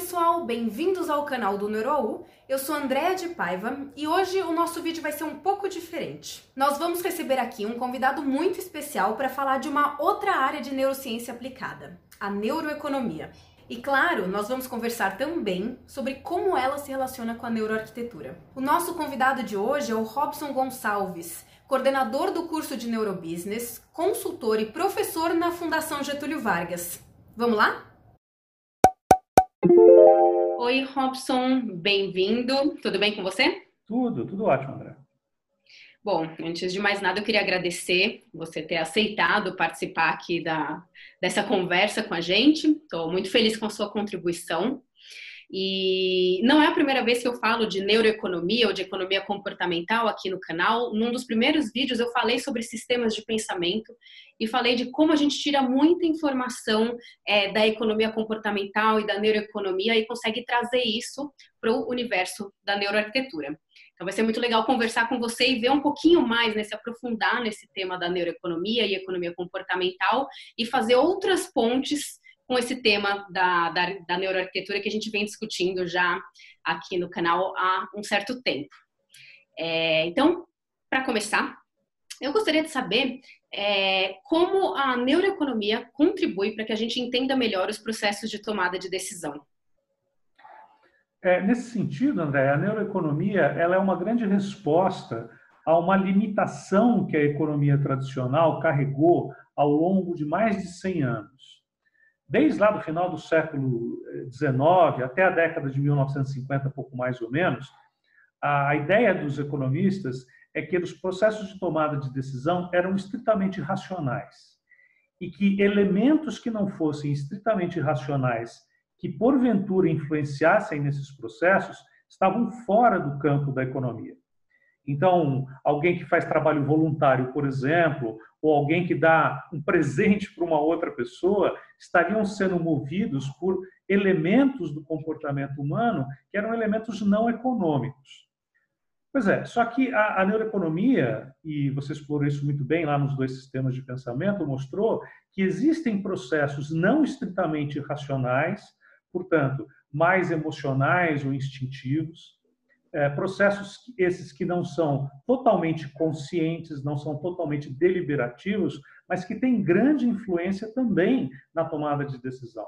pessoal, bem-vindos ao canal do NeuroU. Eu sou Andréa de Paiva e hoje o nosso vídeo vai ser um pouco diferente. Nós vamos receber aqui um convidado muito especial para falar de uma outra área de neurociência aplicada, a neuroeconomia. E claro, nós vamos conversar também sobre como ela se relaciona com a neuroarquitetura. O nosso convidado de hoje é o Robson Gonçalves, coordenador do curso de Neurobusiness, consultor e professor na Fundação Getúlio Vargas. Vamos lá? Oi, Robson, bem-vindo. Tudo bem com você? Tudo, tudo ótimo, André. Bom, antes de mais nada, eu queria agradecer você ter aceitado participar aqui da, dessa conversa com a gente. Estou muito feliz com a sua contribuição. E não é a primeira vez que eu falo de neuroeconomia ou de economia comportamental aqui no canal. Num dos primeiros vídeos eu falei sobre sistemas de pensamento e falei de como a gente tira muita informação é, da economia comportamental e da neuroeconomia e consegue trazer isso para o universo da neuroarquitetura. Então vai ser muito legal conversar com você e ver um pouquinho mais, né, se aprofundar nesse tema da neuroeconomia e economia comportamental e fazer outras pontes com esse tema da, da, da neuroarquitetura que a gente vem discutindo já aqui no canal há um certo tempo. É, então, para começar, eu gostaria de saber é, como a neuroeconomia contribui para que a gente entenda melhor os processos de tomada de decisão. É, nesse sentido, André, a neuroeconomia ela é uma grande resposta a uma limitação que a economia tradicional carregou ao longo de mais de 100 anos desde lá do final do século XIX até a década de 1950, pouco mais ou menos, a ideia dos economistas é que os processos de tomada de decisão eram estritamente racionais e que elementos que não fossem estritamente racionais, que porventura influenciassem nesses processos, estavam fora do campo da economia. Então, alguém que faz trabalho voluntário, por exemplo, ou alguém que dá um presente para uma outra pessoa, estariam sendo movidos por elementos do comportamento humano que eram elementos não econômicos. Pois é, só que a, a neuroeconomia, e você explorou isso muito bem lá nos dois sistemas de pensamento, mostrou que existem processos não estritamente racionais, portanto, mais emocionais ou instintivos, é, processos esses que não são totalmente conscientes, não são totalmente deliberativos, mas que têm grande influência também na tomada de decisão.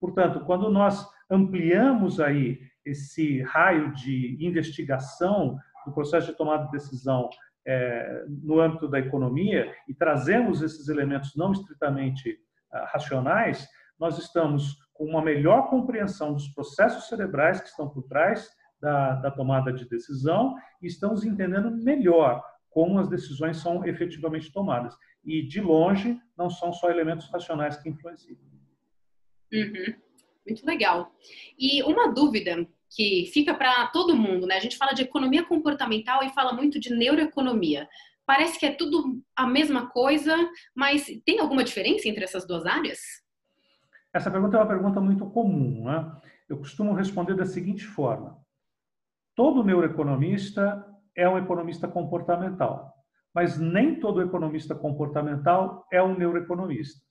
Portanto, quando nós ampliamos aí esse raio de investigação do processo de tomada de decisão é, no âmbito da economia e trazemos esses elementos não estritamente ah, racionais, nós estamos com uma melhor compreensão dos processos cerebrais que estão por trás da, da tomada de decisão e estamos entendendo melhor como as decisões são efetivamente tomadas. E, de longe, não são só elementos racionais que influenciam. Uhum. Muito legal. E uma dúvida que fica para todo mundo, né? A gente fala de economia comportamental e fala muito de neuroeconomia. Parece que é tudo a mesma coisa, mas tem alguma diferença entre essas duas áreas? Essa pergunta é uma pergunta muito comum, né? Eu costumo responder da seguinte forma: Todo neuroeconomista é um economista comportamental, mas nem todo economista comportamental é um neuroeconomista.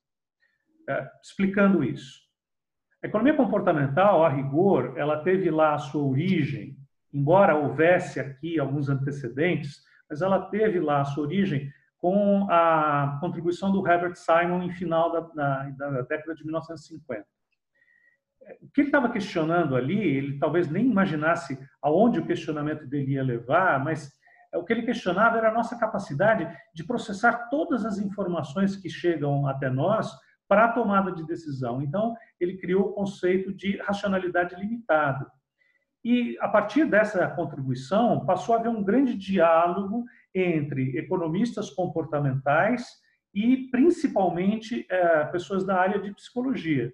É, explicando isso. A economia comportamental, a rigor, ela teve lá a sua origem, embora houvesse aqui alguns antecedentes, mas ela teve lá a sua origem com a contribuição do Herbert Simon em final da, da, da década de 1950 o que ele estava questionando ali, ele talvez nem imaginasse aonde o questionamento dele ia levar, mas é, o que ele questionava era a nossa capacidade de processar todas as informações que chegam até nós para a tomada de decisão. Então, ele criou o conceito de racionalidade limitada. E, a partir dessa contribuição, passou a haver um grande diálogo entre economistas comportamentais e, principalmente, é, pessoas da área de psicologia.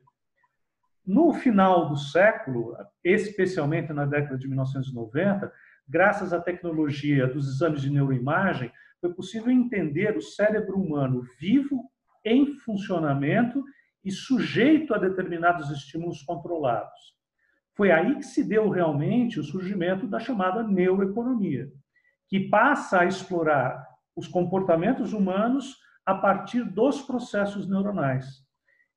No final do século, especialmente na década de 1990, graças à tecnologia dos exames de neuroimagem, foi possível entender o cérebro humano vivo, em funcionamento e sujeito a determinados estímulos controlados. Foi aí que se deu realmente o surgimento da chamada neuroeconomia, que passa a explorar os comportamentos humanos a partir dos processos neuronais.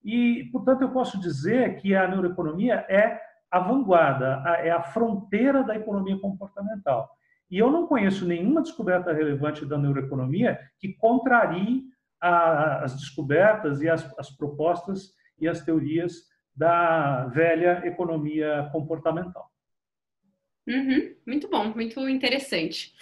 E, portanto, eu posso dizer que a neuroeconomia é a vanguarda, é a fronteira da economia comportamental. E eu não conheço nenhuma descoberta relevante da neuroeconomia que contrarie as descobertas e as, as propostas e as teorias da velha economia comportamental. Uhum, muito bom, muito interessante.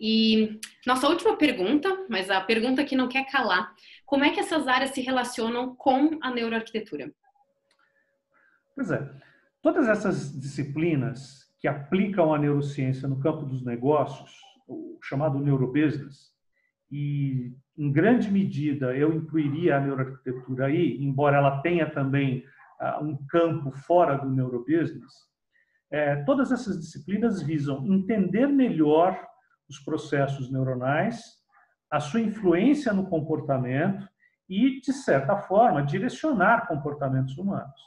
E nossa última pergunta, mas a pergunta que não quer calar: como é que essas áreas se relacionam com a neuroarquitetura? Pois é, todas essas disciplinas que aplicam a neurociência no campo dos negócios, o chamado neurobusiness, e em grande medida eu incluiria a neuroarquitetura aí, embora ela tenha também uh, um campo fora do neurobusiness, é, todas essas disciplinas visam entender melhor os processos neuronais, a sua influência no comportamento e, de certa forma, direcionar comportamentos humanos.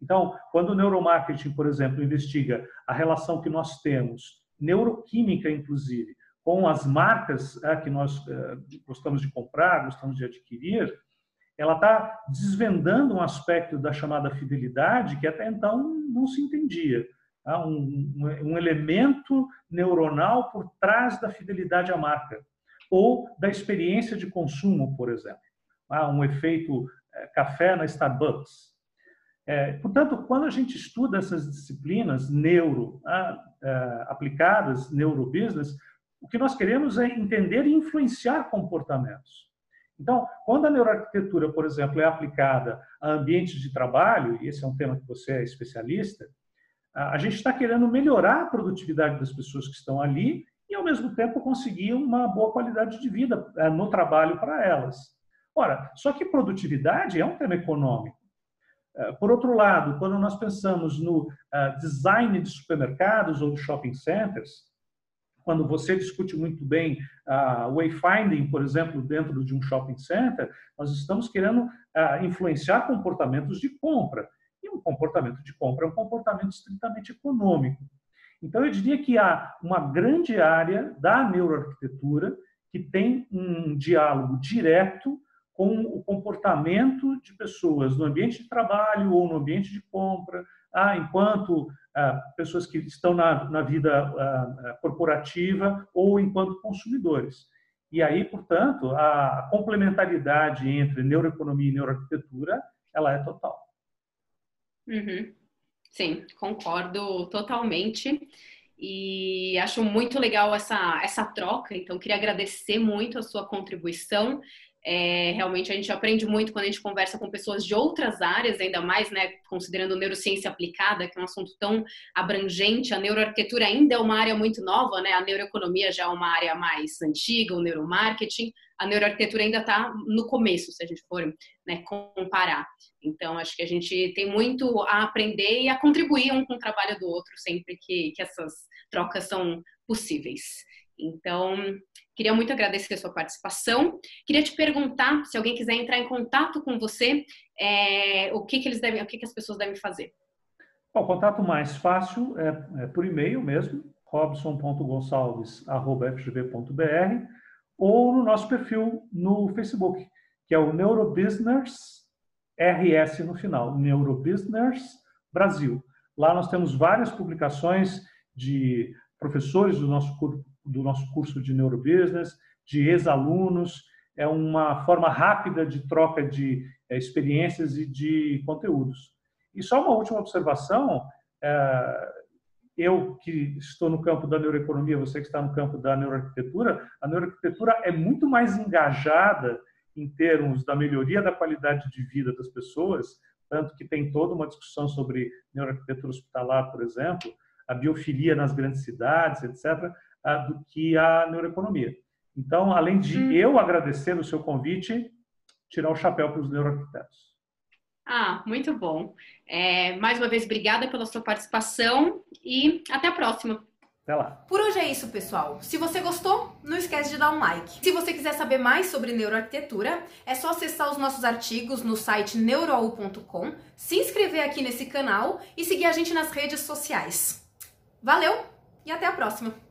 Então, quando o neuromarketing, por exemplo, investiga a relação que nós temos, neuroquímica inclusive, com as marcas é, que nós é, gostamos de comprar, gostamos de adquirir, ela está desvendando um aspecto da chamada fidelidade que até então não se entendia. Um, um, elemento neuronal por trás da fidelidade à marca ou da experiência de consumo, por exemplo. Tá? Um efeito é, café na Starbucks. É, portanto, quando a gente estuda essas disciplinas neuro ah, é, aplicadas, neurobusiness, o que nós queremos é entender e influenciar comportamentos. Então, quando a neuroarquitetura, por exemplo, é aplicada a ambientes de trabalho, e esse é um tema que você é especialista, a gente está querendo melhorar a produtividade das pessoas que estão ali e, ao mesmo tempo, conseguir uma boa qualidade de vida é, no trabalho para elas. Ora, só que produtividade é um tema econômico. Eh, por outro lado, quando nós pensamos no eh, design de supermercados ou de shopping centers, quando você discute muito bem o wayfinding, por exemplo, dentro de um shopping center, nós estamos querendo influenciar comportamentos de compra. E um comportamento de compra é um comportamento estritamente econômico. Então, eu diria que há uma grande área da neuroarquitetura que tem um diálogo direto com o comportamento de pessoas no ambiente de trabalho ou no ambiente de compra, ah, enquanto ah, pessoas que estão na, na vida ah, corporativa ou enquanto consumidores. E aí, portanto, a complementaridade entre neuroeconomia e neuroarquitetura, ela é total. Uhum. Sim, concordo totalmente. E acho muito legal essa, essa troca, então queria agradecer muito a sua contribuição é, realmente a gente aprende muito quando a gente conversa com pessoas de outras áreas, ainda mais, né, considerando neurociência aplicada, que é um assunto tão abrangente. A neuroarquitetura ainda é uma área muito nova, né? A neuroeconomia já é uma área mais antiga, o neuromarketing. A neuroarquitetura ainda está no começo, se a gente for né, comparar. Então, acho que a gente tem muito a aprender e a contribuir um com o trabalho do outro sempre que, que essas trocas são possíveis. Então, queria muito agradecer a sua participação. Queria te perguntar, se alguém quiser entrar em contato com você, é, o que, que eles devem, o que, que as pessoas devem fazer? o contato mais fácil é, é por e-mail mesmo, robson.gonçalves@fgv.br ou no nosso perfil no Facebook, que é o Neurobusiness RS no final, Neurobusiness Brasil. Lá nós temos várias publicações de professores do nosso do nosso curso de Neurobusiness, de ex-alunos. É uma forma rápida de troca de é, experiências e de conteúdos. E só uma última observação: é, eu que estou no campo da neuroeconomia, você que está no campo da neuroarquitetura, a neuroarquitetura é muito mais engajada em termos da melhoria da qualidade de vida das pessoas, tanto que tem toda uma discussão sobre neuroarquitetura hospitalar, por exemplo, a biofilia nas grandes cidades, etc do que a neuroeconomia. Então, além de hum. eu agradecer o seu convite, tirar o chapéu para os neuroarquitetos. Ah, muito bom. É, mais uma vez, obrigada pela sua participação e até a próxima. Até lá. Por hoje é isso, pessoal. Se você gostou, não esquece de dar um like. Se você quiser saber mais sobre neuroarquitetura, é só acessar os nossos artigos no site neuroau.com, se inscrever aqui nesse canal e seguir a gente nas redes sociais. Valeu e até a próxima!